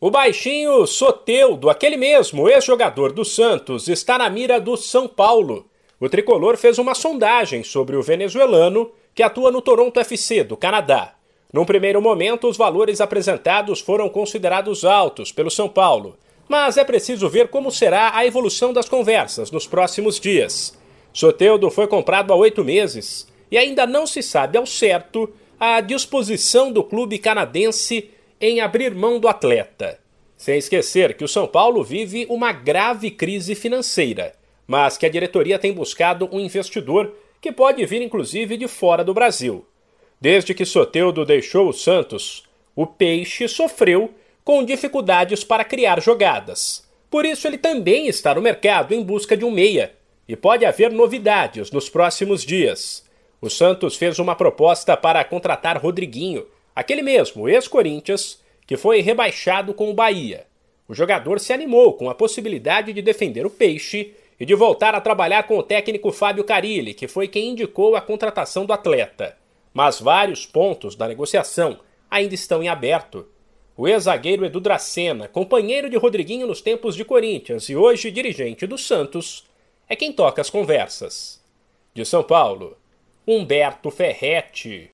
O baixinho Soteudo, aquele mesmo ex-jogador do Santos, está na mira do São Paulo. O tricolor fez uma sondagem sobre o venezuelano que atua no Toronto FC do Canadá. Num primeiro momento, os valores apresentados foram considerados altos pelo São Paulo, mas é preciso ver como será a evolução das conversas nos próximos dias. Soteudo foi comprado há oito meses e ainda não se sabe ao certo a disposição do clube canadense em abrir mão do atleta. Sem esquecer que o São Paulo vive uma grave crise financeira, mas que a diretoria tem buscado um investidor que pode vir inclusive de fora do Brasil. Desde que Soteudo deixou o Santos, o Peixe sofreu com dificuldades para criar jogadas. Por isso ele também está no mercado em busca de um meia, e pode haver novidades nos próximos dias. O Santos fez uma proposta para contratar Rodriguinho, Aquele mesmo, ex-Corinthians, que foi rebaixado com o Bahia. O jogador se animou com a possibilidade de defender o Peixe e de voltar a trabalhar com o técnico Fábio Carilli, que foi quem indicou a contratação do atleta. Mas vários pontos da negociação ainda estão em aberto. O ex-zagueiro Edu Dracena, companheiro de Rodriguinho nos tempos de Corinthians e hoje dirigente do Santos, é quem toca as conversas. De São Paulo, Humberto Ferretti.